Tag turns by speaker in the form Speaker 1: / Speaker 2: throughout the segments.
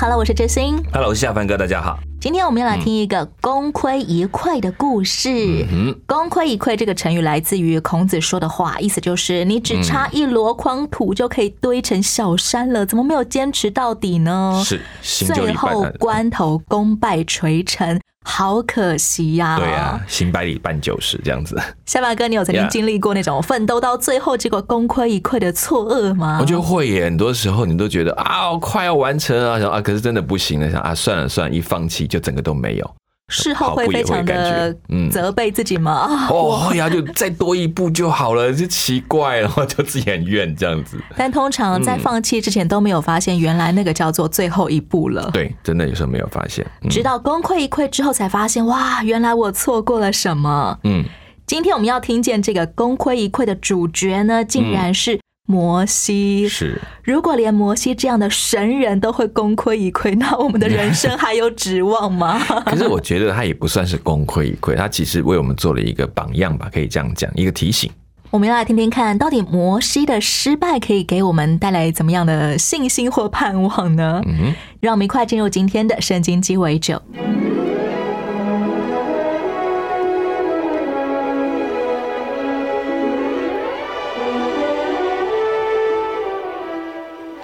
Speaker 1: Hello，我是知心。
Speaker 2: Hello，我是夏凡哥，大家好。
Speaker 1: 今天我们要来听一个功亏一篑的故事。
Speaker 2: 嗯，
Speaker 1: 功亏一篑这个成语来自于孔子说的话，意思就是你只差一箩筐土就可以堆成小山了，怎么没有坚持到底呢？
Speaker 2: 是
Speaker 1: 最后。关头功败垂成，好可惜呀、
Speaker 2: 对啊，行百里半九十这样子。
Speaker 1: 夏爸哥，你有曾经经历过那种奋斗到最后结果功亏一篑的错愕吗？
Speaker 2: 我觉得会耶，很多时候你都觉得啊，我快要完成啊，想啊，可是真的不行了，想啊，算了算了，一放弃就整个都没有。
Speaker 1: 事后会非常的
Speaker 2: 嗯
Speaker 1: 责备自己吗？啊，
Speaker 2: 哦，会呀，就再多一步就好了，就奇怪，然后就自己很怨这样子。
Speaker 1: 但通常在放弃之前都没有发现，原来那个叫做最后一步了。
Speaker 2: 对，真的有时候没有发现。嗯
Speaker 1: 直到功亏一篑之后，才发现哇，原来我错过了什么。
Speaker 2: 嗯，
Speaker 1: 今天我们要听见这个功亏一篑的主角呢，竟然是摩西。
Speaker 2: 是
Speaker 1: 如果连摩西这样的神人都会功亏一篑，那我们的人生还有指望吗？
Speaker 2: 可是我觉得他也不算是功亏一篑，他其实为我们做了一个榜样吧，可以这样讲，一个提醒。
Speaker 1: 我们要来听听看，到底摩西的失败可以给我们带来怎么样的信心或盼望呢？
Speaker 2: 嗯，
Speaker 1: 让我们一块进入今天的圣经鸡尾酒。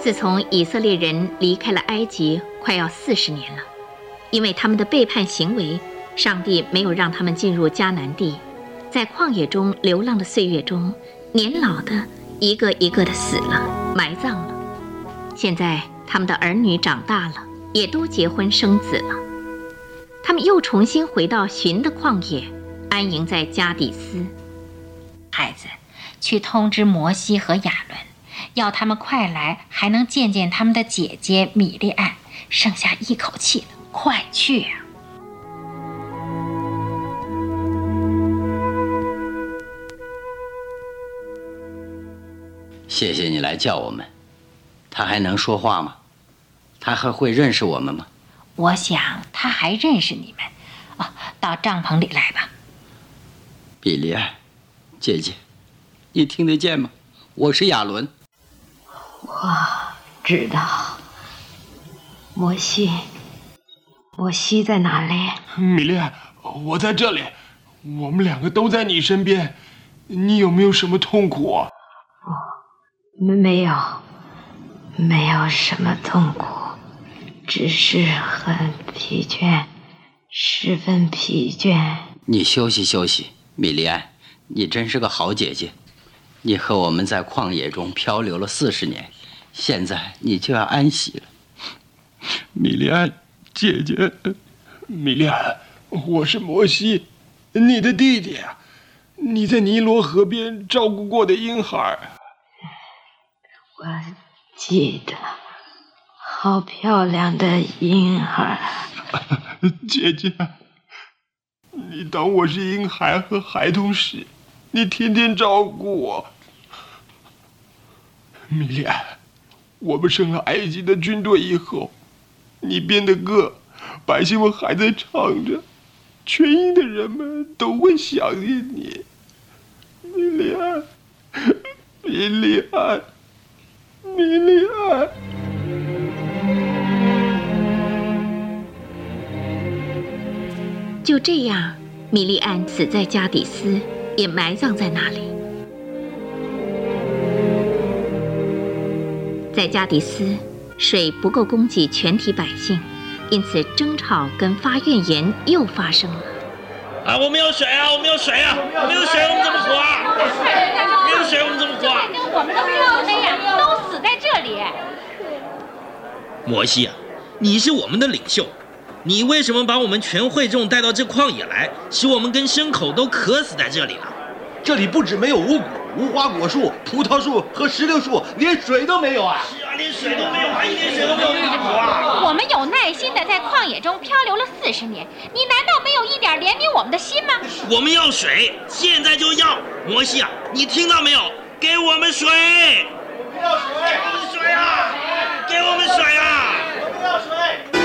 Speaker 3: 自从以色列人离开了埃及，快要四十年了，因为他们的背叛行为，上帝没有让他们进入迦南地，在旷野中流浪的岁月中，年老的一个一个的死了，埋葬了。现在他们的儿女长大了，也都结婚生子了，他们又重新回到寻的旷野，安营在加底斯。
Speaker 4: 孩子，去通知摩西和亚伦，要他们快来，还能见见他们的姐姐米莉安。剩下一口气了，快去啊！
Speaker 5: 谢谢你来叫我们。他还能说话吗？他还会认识我们吗？
Speaker 4: 我想他还认识你们。哦，到帐篷里来吧。
Speaker 5: 比利安，姐姐，你听得见吗？我是亚伦。
Speaker 4: 知道。摩西，摩西在哪里？
Speaker 6: 米莉安，我在这里，我们两个都在你身边。你有没有什么痛苦啊？
Speaker 4: 没没有，没有什么痛苦，只是很疲倦，十分疲倦。
Speaker 5: 你休息休息，米莉安，你真是个好姐姐。你和我们在旷野中漂流了四十年，现在你就要安息了。
Speaker 6: 米莉安，姐姐，米莉安，我是摩西，你的弟弟啊。你在尼罗河边照顾过的婴孩。
Speaker 4: 我记得，好漂亮的婴孩。
Speaker 6: 姐姐，你当我是婴孩和孩童时，你天天照顾我。米莉安，我们升了埃及的军队以后，你编的歌，百姓们还在唱着，全营的人们都会想念你。米利安，米利安，米利安。
Speaker 3: 就这样，米利安死在加底斯，也埋葬在那里。在加底斯，水不够供给全体百姓，因此争吵跟发怨言又发生了。
Speaker 7: 啊，我们有水啊，我们有水啊，没有水我们怎么活啊？没有水我们怎么活啊？
Speaker 4: 我们都漂的呀，都死在这里。
Speaker 7: 摩西啊，你是我们的领袖，你为什么把我们全会众带到这旷野来，使我们跟牲口都渴死在这里呢？
Speaker 8: 这里不止没有五谷、无花果树、葡萄树和石榴树，连水都没有啊！
Speaker 7: 是啊，连水都没有还，一点水都没有，啊？
Speaker 4: 我我们有耐心的在旷野中漂流了四十年，你难道没有一点怜悯我们的心吗？
Speaker 7: 我们要水，现在就要！摩西啊，你听到没有？给我们水！我们要水！给我们水啊！给我们水啊！我们要水！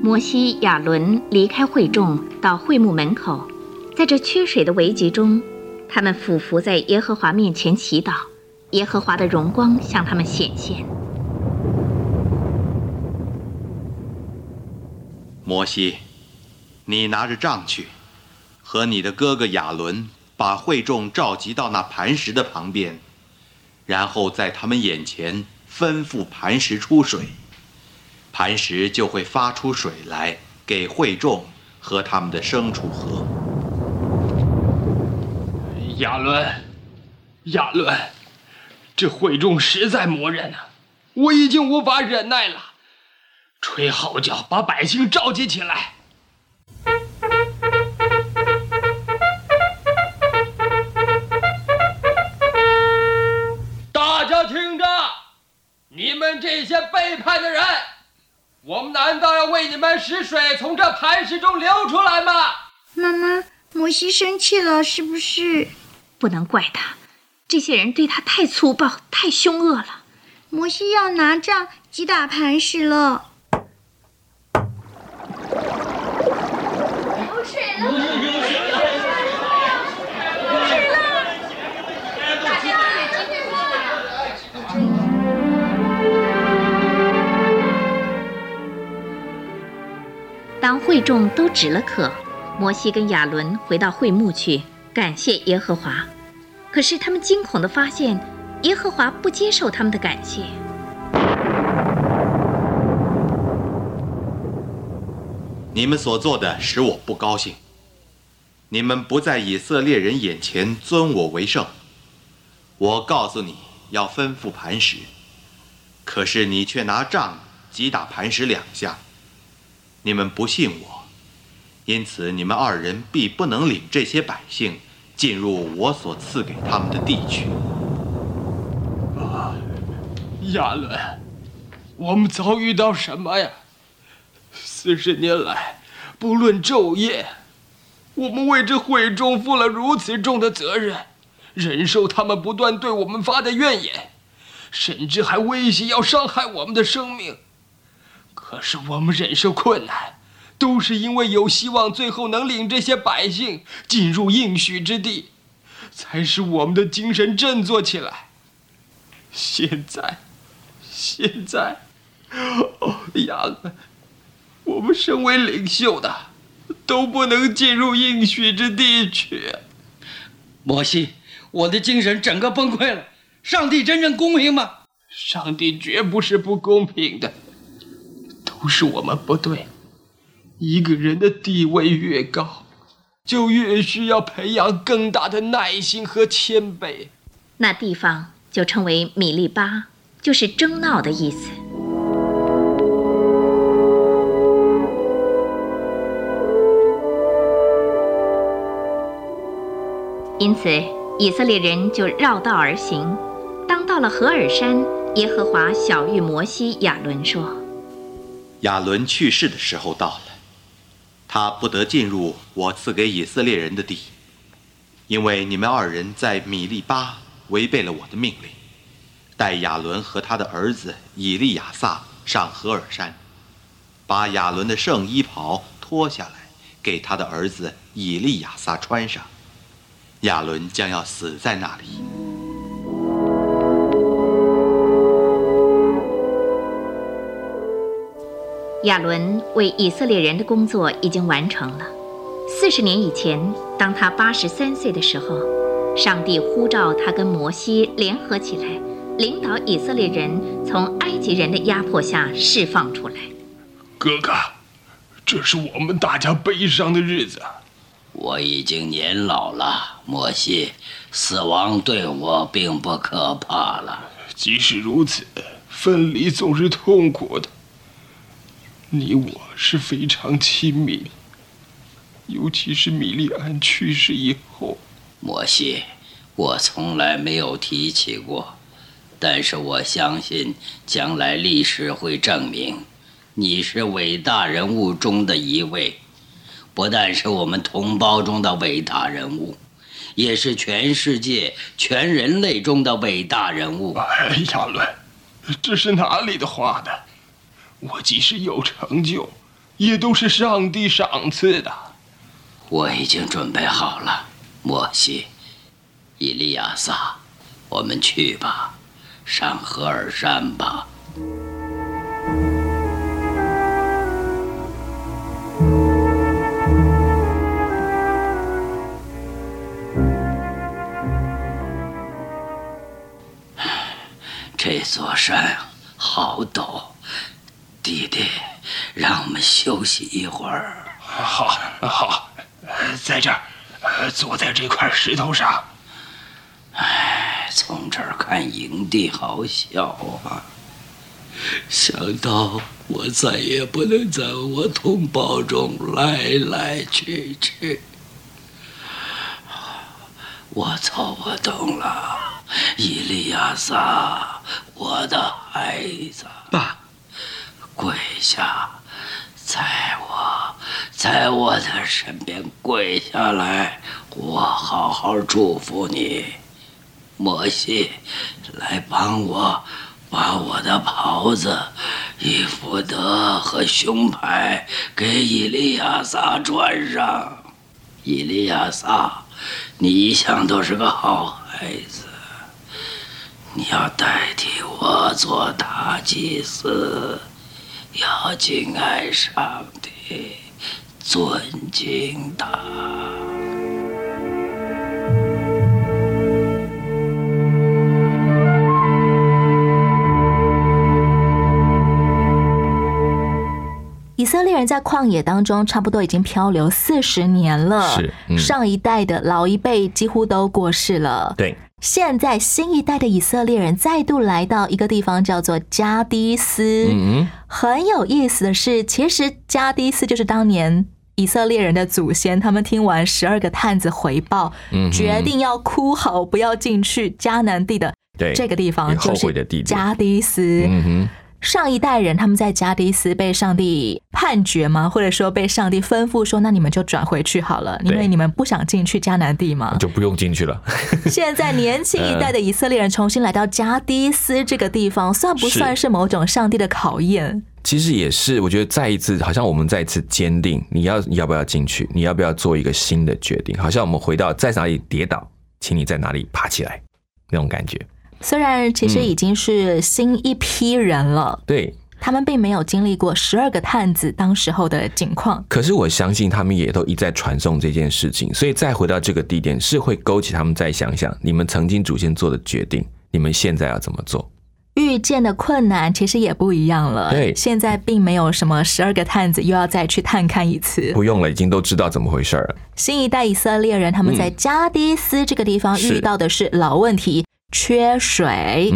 Speaker 3: 摩西、亚伦离开会众，到会幕门口，在这缺水的危急中，他们俯伏在耶和华面前祈祷，耶和华的荣光向他们显现。
Speaker 9: 摩西，你拿着杖去，和你的哥哥亚伦把会众召集到那磐石的旁边，然后在他们眼前吩咐磐石出水，磐石就会发出水来，给惠众和他们的牲畜喝。
Speaker 6: 亚伦，亚伦，这惠众实在磨人啊！我已经无法忍耐了。吹号角，把百姓召集起来。大家听着，你们这些背叛的人，我们难道要为你们使水从这磐石中流出来吗？
Speaker 10: 妈妈，摩西生气了，是不是？
Speaker 3: 不能怪他，这些人对他太粗暴、太凶恶了。
Speaker 10: 摩西要拿杖击打磐石了。
Speaker 3: 当会众都止了渴，摩西跟亚伦回到会幕去，感谢耶和华。可是他们惊恐地发现，耶和华不接受他们的感谢。
Speaker 9: 你们所做的使我不高兴。你们不在以色列人眼前尊我为圣。我告诉你要吩咐磐石，可是你却拿杖击打磐石两下。你们不信我，因此你们二人必不能领这些百姓进入我所赐给他们的地区。
Speaker 6: 啊，亚伦，我们遭遇到什么呀？四十年来，不论昼夜，我们为这会众负了如此重的责任，忍受他们不断对我们发的怨言，甚至还威胁要伤害我们的生命。可是我们忍受困难，都是因为有希望，最后能领这些百姓进入应许之地，才使我们的精神振作起来。现在，现在，哦，亚伦，我们身为领袖的，都不能进入应许之地去。
Speaker 8: 摩西，我的精神整个崩溃了。上帝真正公平吗？
Speaker 6: 上帝绝不是不公平的。都是我们不对。一个人的地位越高，就越需要培养更大的耐心和谦卑。
Speaker 3: 那地方就称为米利巴，就是争闹的意思。因此，以色列人就绕道而行。当到了何尔山，耶和华晓谕摩西、亚伦说。
Speaker 9: 亚伦去世的时候到了，他不得进入我赐给以色列人的地，因为你们二人在米利巴违背了我的命令，带亚伦和他的儿子以利亚撒上何尔山，把亚伦的圣衣袍脱下来给他的儿子以利亚撒穿上，亚伦将要死在那里。
Speaker 3: 亚伦为以色列人的工作已经完成了。四十年以前，当他八十三岁的时候，上帝呼召他跟摩西联合起来，领导以色列人从埃及人的压迫下释放出来。
Speaker 6: 哥哥，这是我们大家悲伤的日子。
Speaker 5: 我已经年老了，摩西，死亡对我并不可怕了。
Speaker 6: 即使如此，分离总是痛苦的。你我是非常亲密，尤其是米利安去世以后。
Speaker 5: 摩西，我从来没有提起过，但是我相信将来历史会证明，你是伟大人物中的一位，不但是我们同胞中的伟大人物，也是全世界、全人类中的伟大人物。
Speaker 6: 哎，亚伦，这是哪里的话呢？我即使有成就，也都是上帝赏赐的。
Speaker 5: 我已经准备好了，莫西、伊利亚萨，我们去吧，上赫尔山吧。这座山好陡，弟弟，让我们休息一会儿。
Speaker 6: 好，好，在这儿，坐在这块石头上。
Speaker 5: 唉，从这儿看营地好小啊！想到我再也不能在我同胞中来来去去，我操，我懂了，伊利亚撒，我的孩子，
Speaker 8: 爸，
Speaker 5: 跪下，在我，在我的身边跪下来，我好好祝福你。摩西，来帮我把我的袍子、以弗德和胸牌给伊利亚撒穿上。伊利亚撒，你一向都是个好孩子，你要代替我做大祭司，要敬爱上帝，尊敬他。
Speaker 1: 以色列人在旷野当中，差不多已经漂流四十年了。
Speaker 2: 是嗯
Speaker 1: 上一代的老一辈几乎都过世了。
Speaker 2: 对，
Speaker 1: 现在新一代的以色列人再度来到一个地方，叫做加迪斯。
Speaker 2: 嗯
Speaker 1: 很有意思的是，其实加迪斯就是当年以色列人的祖先。他们听完十二个探子回报，
Speaker 2: 嗯
Speaker 1: 决定要哭好，不要进去迦南地的这个地方，就是加迪斯。上一代人他们在加迪斯被上帝判决吗？或者说被上帝吩咐说，那你们就转回去好了，因为你们不想进去迦南地吗。
Speaker 2: 就不用进去了。
Speaker 1: 现在年轻一代的以色列人重新来到加迪斯这个地方，算不算是某种上帝的考验？
Speaker 2: 其实也是，我觉得再一次，好像我们再一次坚定，你要你要不要进去，你要不要做一个新的决定？好像我们回到在哪里跌倒，请你在哪里爬起来那种感觉。
Speaker 1: 虽然其实已经是新一批人了，
Speaker 2: 对，
Speaker 1: 他们并没有经历过十二个探子当时候的境况。
Speaker 2: 可是我相信他们也都一再传送这件事情，所以再回到这个地点，是会勾起他们再想想你们曾经祖先做的决定，你们现在要怎么做？
Speaker 1: 遇见的困难其实也不一样了。
Speaker 2: 对
Speaker 1: 现在并没有什么十二个探子又要再去探看一次。
Speaker 2: 不用了，已经都知道怎么回事儿了。
Speaker 1: 新一代以色列人他们在加迪斯这个地方遇到的是老问题，缺水。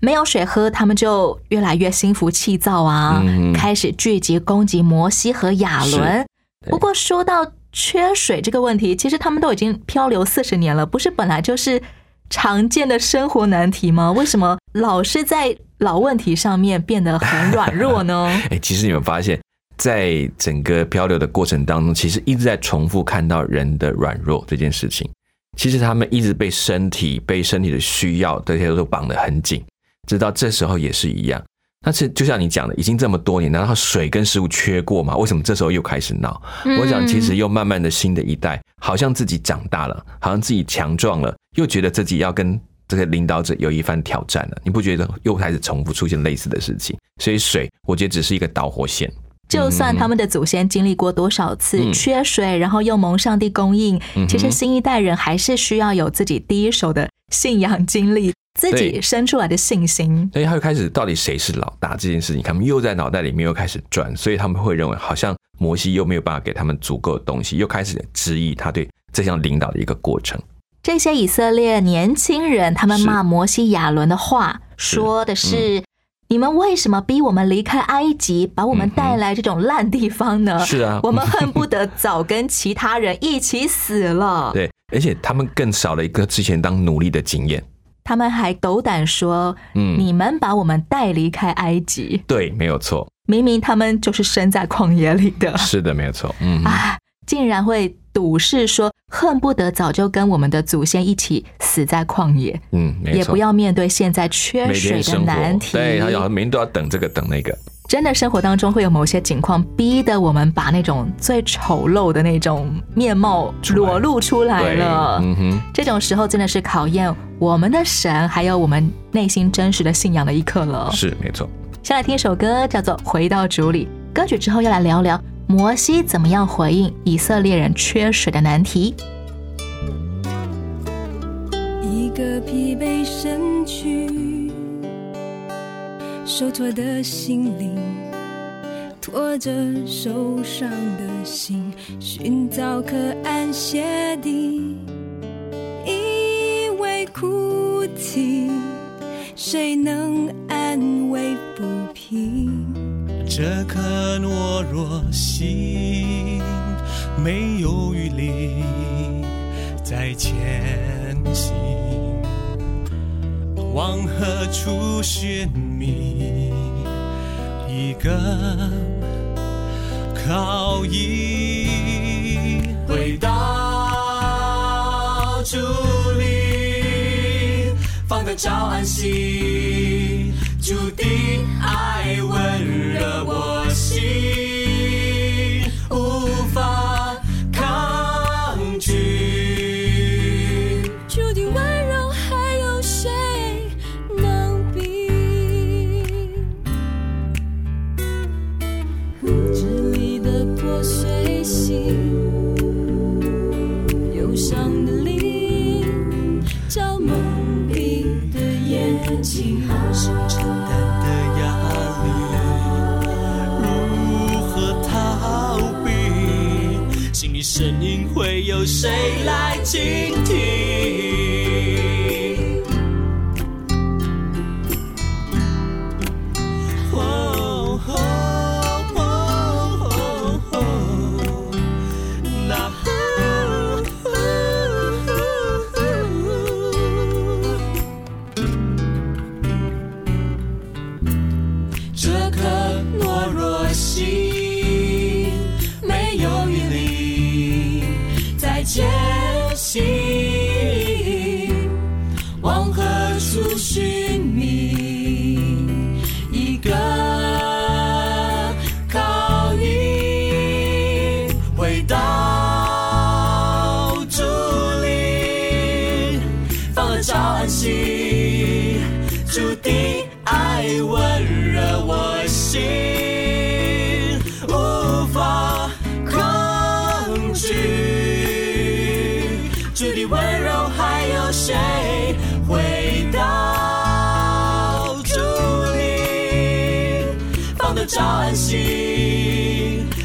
Speaker 1: 没有水喝，他们就越来越心浮气躁啊，
Speaker 2: 嗯
Speaker 1: 开始聚集攻击摩西和亚伦。不过说到缺水这个问题，其实他们都已经漂流四十年了，不是本来就是常见的生活难题吗？为什么老是在老问题上面变得很软弱呢？
Speaker 2: 哎、其实你们发现，在整个漂流的过程当中，其实一直在重复看到人的软弱这件事情。其实他们一直被身体、被身体的需要这些都绑得很紧，直到这时候也是一样。但是就像你讲的，已经这么多年，难道水跟食物缺过吗？为什么这时候又开始闹？
Speaker 1: 嗯
Speaker 2: 我想，其实又慢慢的新的一代，好像自己长大了，好像自己强壮了，又觉得自己要跟这些领导者有一番挑战了。你不觉得又开始重复出现类似的事情？所以水，我觉得只是一个导火线。
Speaker 1: 就算他们的祖先经历过多少次
Speaker 2: 嗯
Speaker 1: 缺水，然后又蒙上帝供应，其实新一代人还是需要有自己第一手的信仰经历，自己生出来的信心。
Speaker 2: 所以他又开始，到底谁是老大这件事情，他们又在脑袋里面又开始转，所以他们会认为好像摩西又没有办法给他们足够的东西，又开始质疑他对这项领导的一个过程。
Speaker 1: 这些以色列年轻人，他们
Speaker 2: 是
Speaker 1: 骂摩西、亚伦的话，
Speaker 2: 是
Speaker 1: 说的是。你们为什么逼我们离开埃及，把我们带来这种烂地方呢？
Speaker 2: 是啊
Speaker 1: 我们恨不得早跟其他人一起死了。
Speaker 2: 对，而且他们更少了一个之前当奴隶的经验。
Speaker 1: 他们还斗胆说：“
Speaker 2: 嗯
Speaker 1: 你们把我们带离开埃及。
Speaker 2: 对，没有错，”
Speaker 1: 明明他们就是生在旷野里的，
Speaker 2: 是的，没有错。嗯，
Speaker 1: 啊，竟然会赌誓说恨不得早就跟我们的祖先一起死在旷野，
Speaker 2: 嗯，没错。
Speaker 1: 也不要面对现在缺水的难题。
Speaker 2: 对，他好像每天都要等这个等那个。
Speaker 1: 真的生活当中会有某些情况，逼得我们把那种最丑陋的那种面貌裸露出来
Speaker 2: 对，
Speaker 1: 了。
Speaker 2: 嗯哼，
Speaker 1: 这种时候真的是考验我们的神，还有我们内心真实的信仰的一刻了。
Speaker 2: 是没错。
Speaker 1: 先来听一首歌，叫做《回到主里》。歌曲之后要来聊聊摩西怎么样回应以色列人缺水的难题。
Speaker 11: 一个疲惫身躯，受挫的心灵，拖着受伤的心，寻找可安歇地。因为哭泣，谁能
Speaker 12: 这颗懦弱心没有余力再前行，往何处寻觅一个靠依？回到主里，放得着安心，主的爱温热我心，声音会有谁来倾听？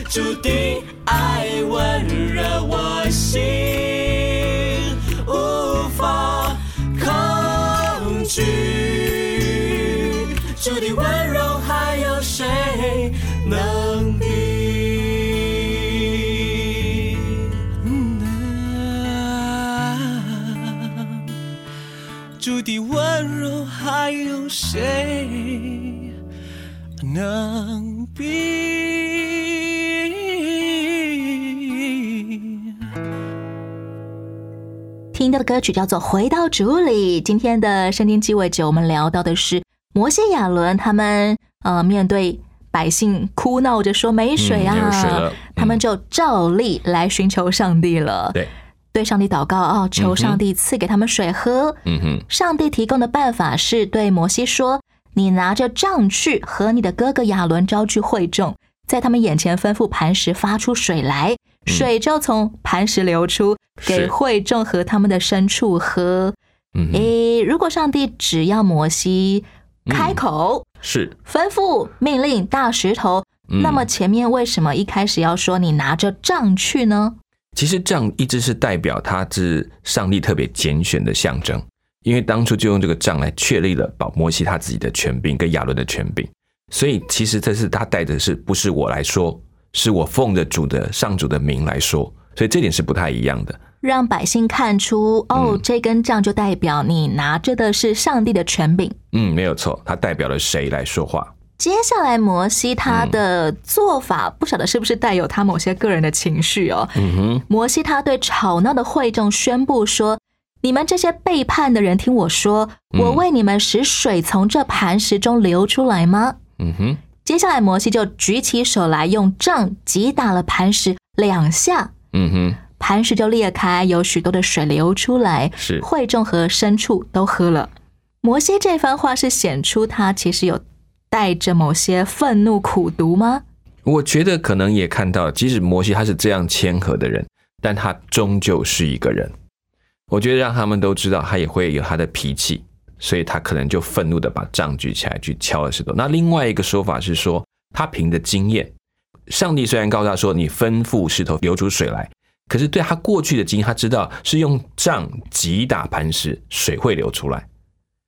Speaker 12: 注定爱温热我心，无法抗拒。注定温柔还有谁能比？注定温柔还有谁能比？
Speaker 1: 听到的歌曲叫做《回到主里》。今天的圣经鸡尾酒，我们聊到的是摩西亚伦他们呃面对百姓哭闹着说没水啊，
Speaker 2: 嗯水了
Speaker 1: 他们就照例来寻求上帝了。
Speaker 2: 对，
Speaker 1: 对上帝祷告啊、
Speaker 2: 嗯
Speaker 1: 求上帝赐给他们水喝。
Speaker 2: 嗯哼，
Speaker 1: 上帝提供的办法是对摩西说：“你拿着杖去和你的哥哥亚伦招聚会众，在他们眼前吩咐磐石发出水来，水就从磐石流出，给
Speaker 2: 是
Speaker 1: 会众和他们的牲畜喝。”
Speaker 2: 嗯，
Speaker 1: 诶，如果上帝只要摩西开口、
Speaker 2: 是。
Speaker 1: 吩咐、命令大石头，
Speaker 2: 嗯。
Speaker 1: 那么前面为什么一开始要说你拿着杖去呢？
Speaker 2: 其实杖一直是代表他是上帝特别拣选的象征，因为当初就用这个杖来确立了保摩西他自己的权柄跟亚伦的权柄，所以其实这是他带的是不是我来说，是我奉着主的上主的名来说，所以这点是不太一样的。
Speaker 1: 让百姓看出哦，这根杖就代表你拿着的是上帝的权柄。
Speaker 2: 嗯，没有错，它代表了谁来说话？
Speaker 1: 接下来，摩西他的做法不晓得是不是带有他某些个人的情绪哦。
Speaker 2: 嗯哼，
Speaker 1: 摩西他对吵闹的会众宣布说：“你们这些背叛的人，听我说，我为你们使水从这磐石中流出来吗？”
Speaker 2: 嗯哼，
Speaker 1: 接下来摩西就举起手来，用杖击打了磐石两下。
Speaker 2: 嗯哼，
Speaker 1: 磐石就裂开，有许多的水流出来，
Speaker 2: 是
Speaker 1: 会众和牲畜都喝了。摩西这番话是显出他其实有。带着某些愤怒、苦毒吗？
Speaker 2: 我觉得可能也看到，即使摩西他是这样谦和的人，但他终究是一个人。我觉得让他们都知道，他也会有他的脾气，所以他可能就愤怒的把杖举起来去敲了石头。那另外一个说法是说，他凭着经验，上帝虽然告诉他说你吩咐石头流出水来，可是对他过去的经验，他知道是用杖击打磐石，水会流出来。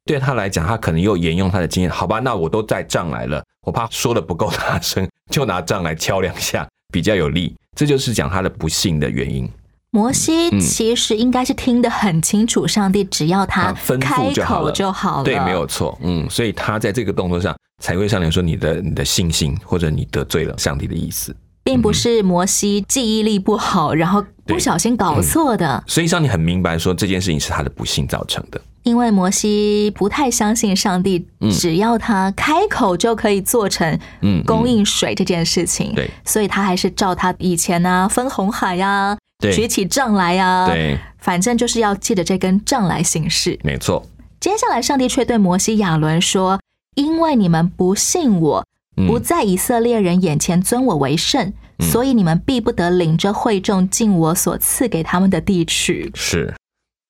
Speaker 2: 对他来讲，他可能又沿用他的经验，好吧，那我都带杖来了，我怕说的不够大声，就拿杖来敲两下，比较有力。这就是讲他的不幸的原因。
Speaker 1: 摩西其实应该是听得很清楚，上帝只要他
Speaker 2: 开口
Speaker 1: 就好了。
Speaker 2: 对，没有错。嗯，所以他在这个动作上才会上来说你的你的信心，或者你得罪了上帝的意思，
Speaker 1: 并不是摩西记忆力不好，然后不小心搞错的。
Speaker 2: 所以上帝很明白说这件事情是他的不幸造成的。
Speaker 1: 因为摩西不太相信上帝，只要他开口就可以做成供应水这件事情，
Speaker 2: 对，
Speaker 1: 所以他还是照他以前啊分红海呀，举起杖来啊，
Speaker 2: 对，
Speaker 1: 反正就是要借着这根杖来行事。
Speaker 2: 没错。
Speaker 1: 接下来，上帝却对摩西、亚伦说：“因为你们不信我，不在以色列人眼前尊我为圣，所以你们必不得领着会众进我所赐给他们的地区。”
Speaker 2: 是。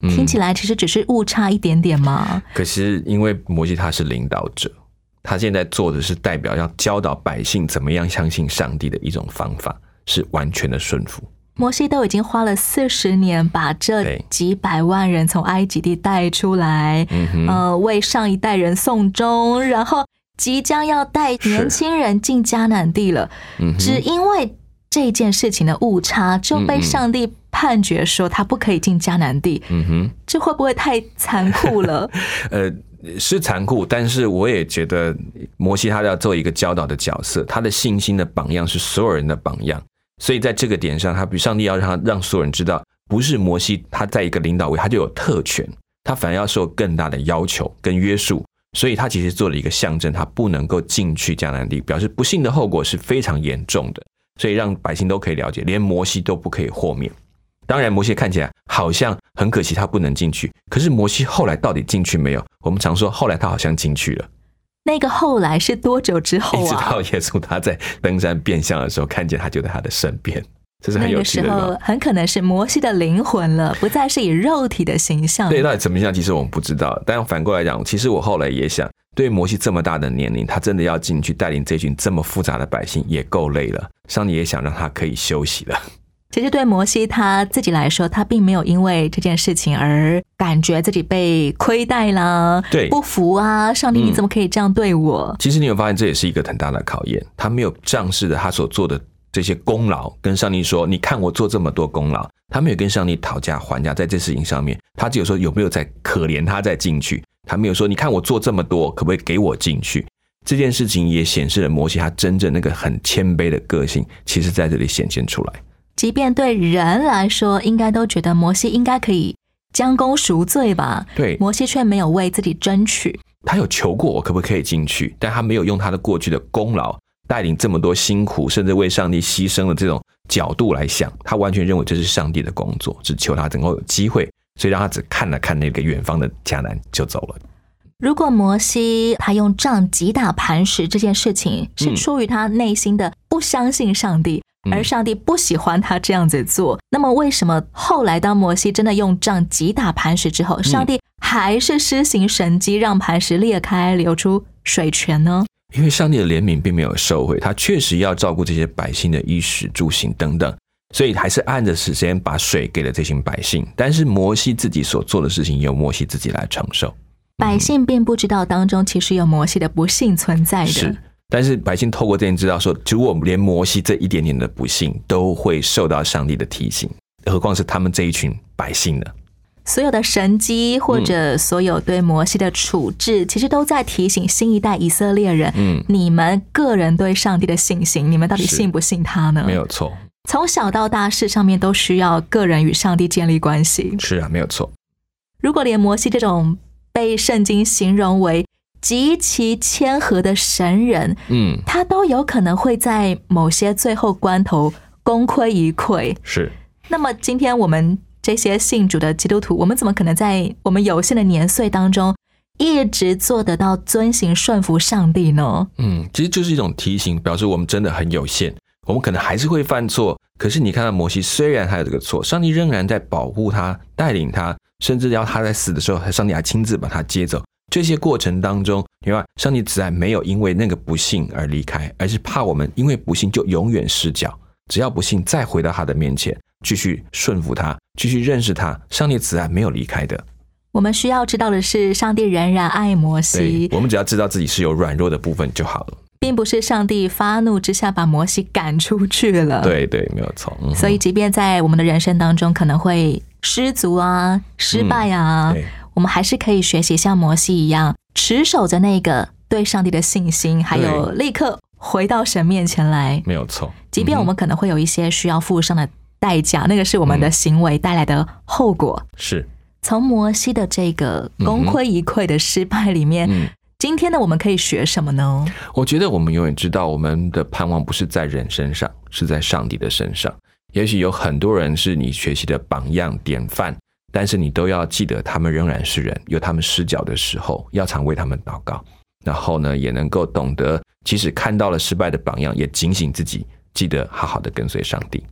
Speaker 1: 听起来其实只是误差一点点嘛？
Speaker 2: 可是因为摩西他是领导者，他现在做的是代表要教导百姓怎么样相信上帝的一种方法，是完全的顺服。
Speaker 1: 摩西都已经花了四十年把这几百万人从埃及地带出来，呃，为上一代人送终，然后即将要带年轻人进迦南地了，只因为。这件事情的误差就被上帝判决说他不可以进迦南地。
Speaker 2: 嗯哼，
Speaker 1: 这会不会太残酷了？
Speaker 2: 呃，是残酷，但是我也觉得摩西他要做一个教导的角色，他的信心的榜样是所有人的榜样。所以在这个点上，他比上帝要让他让所有人知道，不是摩西他在一个领导位他就有特权，他反而要受更大的要求跟约束。所以他其实做了一个象征，他不能够进去迦南地，表示不幸的后果是非常严重的。所以让百姓都可以了解，连摩西都不可以豁免。当然，摩西看起来好像很可惜，他不能进去。可是摩西后来到底进去没有？我们常说后来他好像进去了。
Speaker 1: 那个后来是多久之后啊？
Speaker 2: 一直到耶稣他在登山变相的时候，看见他就在他的身边。这是很有趣
Speaker 1: 的。那个时候很可能是摩西的灵魂了，不再是以肉体的形象。
Speaker 2: 对，到底怎么样？其实我们不知道。但反过来讲，其实我后来也想。对摩西这么大的年龄，他真的要进去带领这群这么复杂的百姓，也够累了。上帝也想让他可以休息了。
Speaker 1: 其实对摩西他自己来说，他并没有因为这件事情而感觉自己被亏待啦，
Speaker 2: 对，
Speaker 1: 不服啊！上帝你怎么可以这样对我？
Speaker 2: 其实你有发现，这也是一个很大的考验。他没有仗势的他所做的这些功劳，跟上帝说：“你看我做这么多功劳。”他没有跟上帝讨价还价，在这事情上面，他只有说有没有在可怜他再进去。他没有说，你看我做这么多，可不可以给我进去？这件事情也显示了摩西他真正那个很谦卑的个性，其实在这里显现出来。
Speaker 1: 即便对人来说，应该都觉得摩西应该可以将功赎罪吧？
Speaker 2: 对，
Speaker 1: 摩西却没有为自己争取。
Speaker 2: 他有求过我可不可以进去，但他没有用他的过去的功劳带领这么多辛苦，甚至为上帝牺牲的这种角度来想，他完全认为这是上帝的工作，只求他能够有机会。所以让他只看了看那个远方的迦南就走了。
Speaker 1: 如果摩西他用杖击打磐石这件事情是出于他内心的不相信上帝，而上帝不喜欢他这样子做，那么为什么后来当摩西真的用杖击打磐石之后，上帝还是施行神迹让磐石裂开流出水泉呢？
Speaker 2: 因为上帝的怜悯并没有收回，他确实要照顾这些百姓的衣食住行等等。所以还是按着时间把水给了这群百姓，但是摩西自己所做的事情由摩西自己来承受。
Speaker 1: 百姓并不知道当中其实有摩西的不幸存在的。
Speaker 2: 是，但是百姓透过这件知道说，如果连摩西这一点点的不幸都会受到上帝的提醒，何况是他们这一群百姓呢？
Speaker 1: 所有的神机或者所有对摩西的处置，其实都在提醒新一代以色列人：
Speaker 2: 嗯，
Speaker 1: 你们个人对上帝的信心，你们到底信不信他呢？
Speaker 2: 没有错，
Speaker 1: 从小到大事上面都需要个人与上帝建立关系。
Speaker 2: 是啊，没有错。
Speaker 1: 如果连摩西这种被圣经形容为极其谦和的神人，
Speaker 2: 嗯，
Speaker 1: 他都有可能会在某些最后关头功亏一篑。
Speaker 2: 是
Speaker 1: 那么今天我们这些信主的基督徒，我们怎么可能在我们有限的年岁当中，一直做得到遵行顺服上帝呢？
Speaker 2: 嗯，其实就是一种提醒，表示我们真的很有限，我们可能还是会犯错。可是你看到摩西，虽然他有这个错，上帝仍然在保护他、带领他，甚至要他在死的时候，上帝还亲自把他接走。这些过程当中，你看，上帝自然没有因为那个不幸而离开，而是怕我们因为不幸就永远失脚。只要不幸再回到他的面前，继续顺服他，继续认识他，上帝自然没有离开的。
Speaker 1: 我们需要知道的是，上帝仍然爱摩西
Speaker 2: 对，，我们只要知道自己是有软弱的部分就好了。
Speaker 1: 并不是上帝发怒之下把摩西赶出去了。
Speaker 2: 对对，没有错。嗯
Speaker 1: 所以，即便在我们的人生当中可能会失足啊、失败啊，我们还是可以学习像摩西一样，持守着那个对上帝的信心，还有立刻回到神面前来。
Speaker 2: 没有错。
Speaker 1: 即便我们可能会有一些需要付上的代价，那个是我们的行为带来的后果。
Speaker 2: 是
Speaker 1: 从摩西的这个功亏一篑的失败里面，
Speaker 2: 嗯
Speaker 1: 今天呢，我们可以学什么呢？
Speaker 2: 我觉得我们永远知道，我们的盼望不是在人身上，是在上帝的身上。也许有很多人是你学习的榜样典范，但是你都要记得，他们仍然是人，有他们失脚的时候，要常为他们祷告。然后呢，也能够懂得，即使看到了失败的榜样，也警醒自己，记得好好的跟随上帝。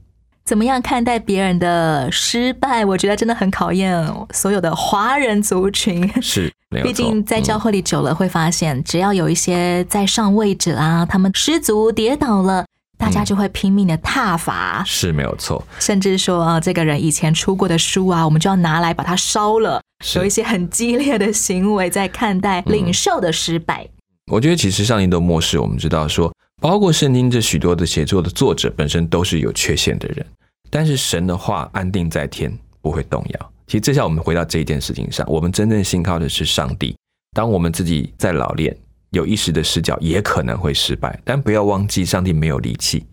Speaker 1: 怎么样看待别人的失败？我觉得真的很考验所有的华人族群。
Speaker 2: 是，
Speaker 1: 毕竟在教会里久了，会发现，只要有一些在上位者啊，他们失足跌倒了，大家就会拼命的挞伐，
Speaker 2: 是没有错。
Speaker 1: 甚至说啊，这个人以前出过的书啊，我们就要拿来把它烧了。有一些很激烈的行为在看待领袖的失败。
Speaker 2: 我觉得其实上帝都漠视，我们知道说，包括圣经这许多的写作的作者本身都是有缺陷的人，但是神的话安定在天，不会动摇。其实这下我们回到这一件事情上，我们真正信靠的是上帝。当我们自己在老练，有意识的视角，也可能会失败，但不要忘记，上帝没有离弃，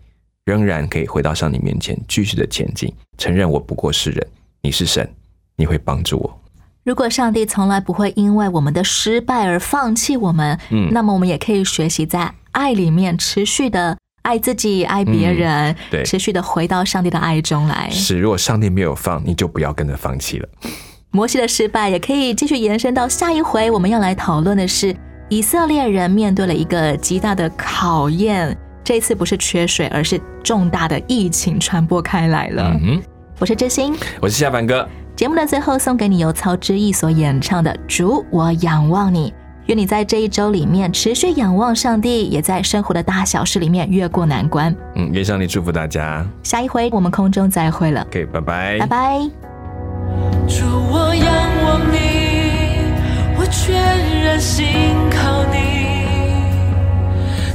Speaker 2: 仍然可以回到上帝面前，继续的前进，承认我不过是人，你是神，你会帮助我。
Speaker 1: 如果上帝从来不会因为我们的失败而放弃我们，
Speaker 2: 嗯
Speaker 1: 那么我们也可以学习在爱里面持续的爱自己、爱别人，
Speaker 2: 嗯对
Speaker 1: 持续的回到上帝的爱中来。
Speaker 2: 是，如果上帝没有放，你就不要跟着放弃了。
Speaker 1: 摩西的失败也可以继续延伸到下一回，我们要来讨论的是以色列人面对了一个极大的考验。这次不是缺水，而是重大的疫情传播开来了。
Speaker 2: 嗯
Speaker 1: 我是知心，
Speaker 2: 我是夏凡哥。
Speaker 1: 节目的最后送给你由曹之毅所演唱的《主，我仰望你》。愿你在这一周里面持续仰望上帝，也在生活的大小事里面越过难关。
Speaker 2: 嗯，愿上帝祝福大家。
Speaker 1: 下一回我们空中再会了
Speaker 2: ，OK，拜拜，
Speaker 1: 拜拜。
Speaker 12: 主，我仰望你，我全然信靠你，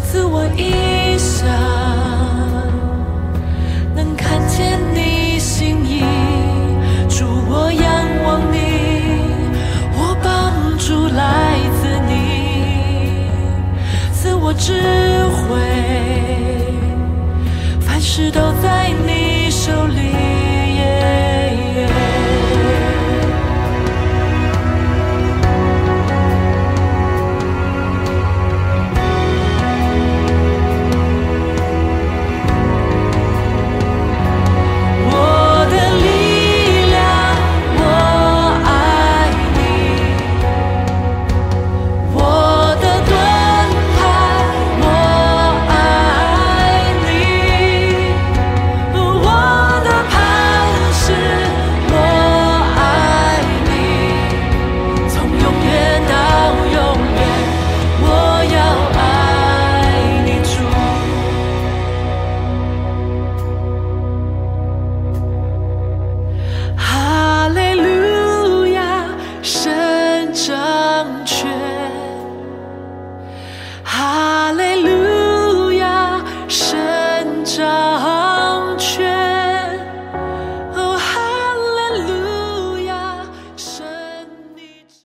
Speaker 12: 自我意想，能看见你。心意。主，我仰望你，我帮助来自你，自我智慧，凡事都在你手里